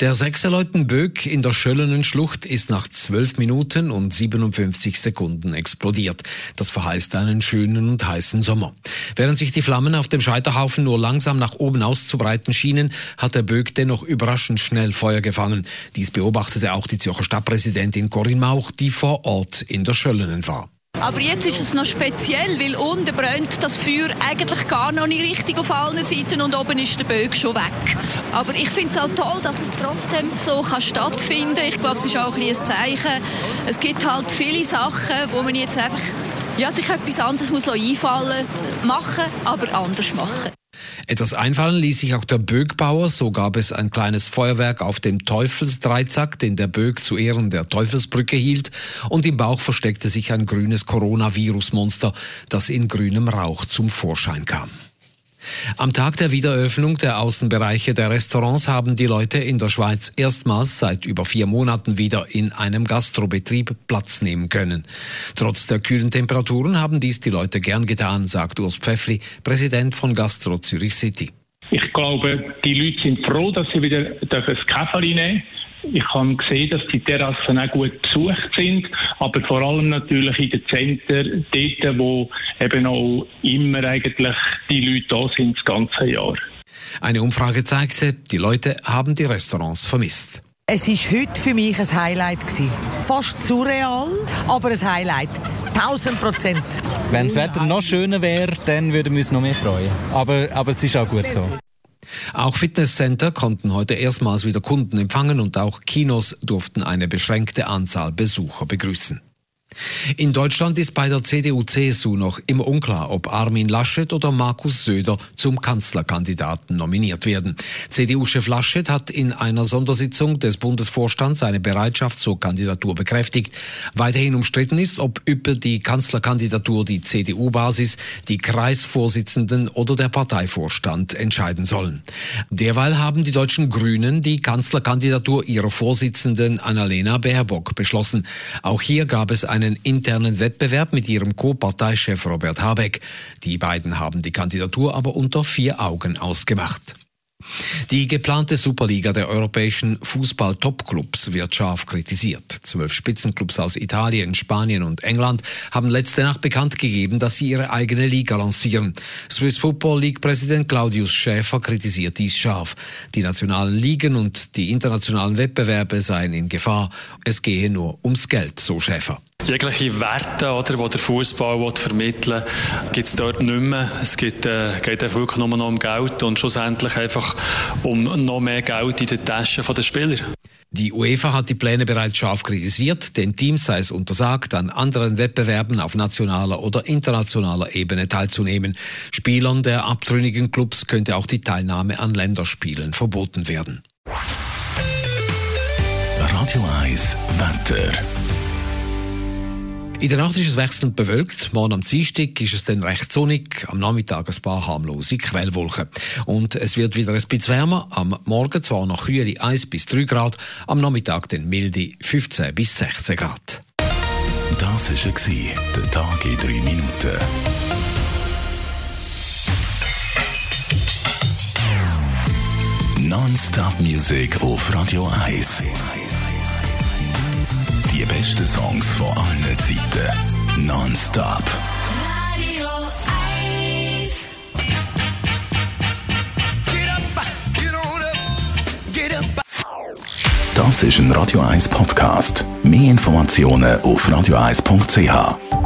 Der Sechserleuten-Böck in der Schöllenen Schlucht ist nach 12 Minuten und 57 Sekunden explodiert. Das verheißt einen schönen und heißen Sommer. Während sich die Flammen auf dem Scheiterhaufen nur langsam nach oben auszubreiten schienen, hat der Böck dennoch überraschend schnell Feuer gefangen. Dies beobachtete auch die Zürcher Stadtpräsidentin Corinne Mauch, die vor Ort in der Schöllenen war. Aber jetzt ist es noch speziell, weil unten brennt das Feuer eigentlich gar noch nicht richtig auf allen Seiten und oben ist der Böck schon weg. Aber ich finde es auch toll, dass es trotzdem so kann stattfinden kann. Ich glaube, es ist auch ein, ein Zeichen. Es gibt halt viele Sachen, wo man jetzt einfach ja, sich etwas anderes muss einfallen machen, aber anders machen. Etwas einfallen ließ sich auch der Bögbauer, so gab es ein kleines Feuerwerk auf dem Teufelsdreizack, den der Bög zu Ehren der Teufelsbrücke hielt, und im Bauch versteckte sich ein grünes Coronavirus-Monster, das in grünem Rauch zum Vorschein kam. Am Tag der Wiedereröffnung der Außenbereiche der Restaurants haben die Leute in der Schweiz erstmals seit über vier Monaten wieder in einem Gastrobetrieb Platz nehmen können. Trotz der kühlen Temperaturen haben dies die Leute gern getan, sagt Urs Pfeffli, Präsident von Gastro Zürich City. Ich glaube, die Leute sind froh, dass sie wieder das Käferli nehmen ich habe gesehen, dass die Terrassen auch gut besucht sind, aber vor allem natürlich in den Zentren, dort, wo eben auch immer eigentlich die Leute da sind, das ganze Jahr. Eine Umfrage zeigte, die Leute haben die Restaurants vermisst. Es war heute für mich ein Highlight. Gewesen. Fast surreal, aber ein Highlight. 1000 Prozent. Wenn das Wetter noch schöner wäre, dann würden wir uns noch mehr freuen. Aber, aber es ist auch gut so. Auch Fitnesscenter konnten heute erstmals wieder Kunden empfangen und auch Kinos durften eine beschränkte Anzahl Besucher begrüßen. In Deutschland ist bei der CDU-CSU noch immer unklar, ob Armin Laschet oder Markus Söder zum Kanzlerkandidaten nominiert werden. CDU-Chef Laschet hat in einer Sondersitzung des Bundesvorstands seine Bereitschaft zur Kandidatur bekräftigt. Weiterhin umstritten ist, ob über die Kanzlerkandidatur die CDU-Basis, die Kreisvorsitzenden oder der Parteivorstand entscheiden sollen. Derweil haben die deutschen Grünen die Kanzlerkandidatur ihrer Vorsitzenden Annalena Baerbock beschlossen. Auch hier gab es eine einen internen Wettbewerb mit ihrem Co-Parteichef Robert Habeck. Die beiden haben die Kandidatur aber unter vier Augen ausgemacht. Die geplante Superliga der europäischen Fußball-Topclubs wird scharf kritisiert. Zwölf Spitzenclubs aus Italien, Spanien und England haben letzte Nacht bekannt gegeben, dass sie ihre eigene Liga lancieren. Swiss Football League-Präsident Claudius Schäfer kritisiert dies scharf. Die nationalen Ligen und die internationalen Wettbewerbe seien in Gefahr. Es gehe nur ums Geld, so Schäfer. Jegliche Werte, oder, die der Fußball vermitteln will, gibt es dort nicht mehr. Es geht, äh, geht einfach wirklich nur noch um Geld und schlussendlich einfach um noch mehr Geld in den Taschen der Spieler. Die UEFA hat die Pläne bereits scharf kritisiert. Den Teams sei es untersagt, an anderen Wettbewerben auf nationaler oder internationaler Ebene teilzunehmen. Spielern der abtrünnigen Clubs könnte auch die Teilnahme an Länderspielen verboten werden. Radio 1 Wetter. In der Nacht ist es wechselnd bewölkt. Morgen am Dienstag ist es dann recht sonnig. Am Nachmittag ein paar harmlose Quellwolken. Und es wird wieder ein bisschen wärmer. Am Morgen zwar noch kühle 1 bis 3 Grad. Am Nachmittag dann milde 15 bis 16 Grad. Das war der Tag in 3 Minuten. Non-Stop Music auf Radio 1. Die besten Songs von allen Zeiten. Non-stop. Radio 1. Get up, get on up, get up. Das ist ein Radio 1 Podcast. Mehr Informationen auf radio1.ch.